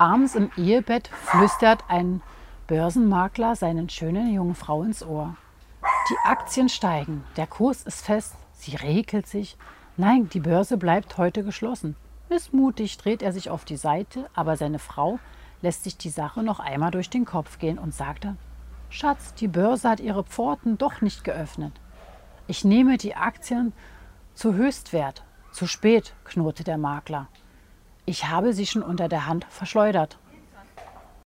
Abends im Ehebett flüstert ein Börsenmakler seinen schönen jungen Frau ins Ohr. Die Aktien steigen, der Kurs ist fest, sie regelt sich. Nein, die Börse bleibt heute geschlossen. Missmutig dreht er sich auf die Seite, aber seine Frau lässt sich die Sache noch einmal durch den Kopf gehen und sagte, Schatz, die Börse hat ihre Pforten doch nicht geöffnet. Ich nehme die Aktien zu Höchstwert. Zu spät, knurrte der Makler. Ich habe sie schon unter der Hand verschleudert.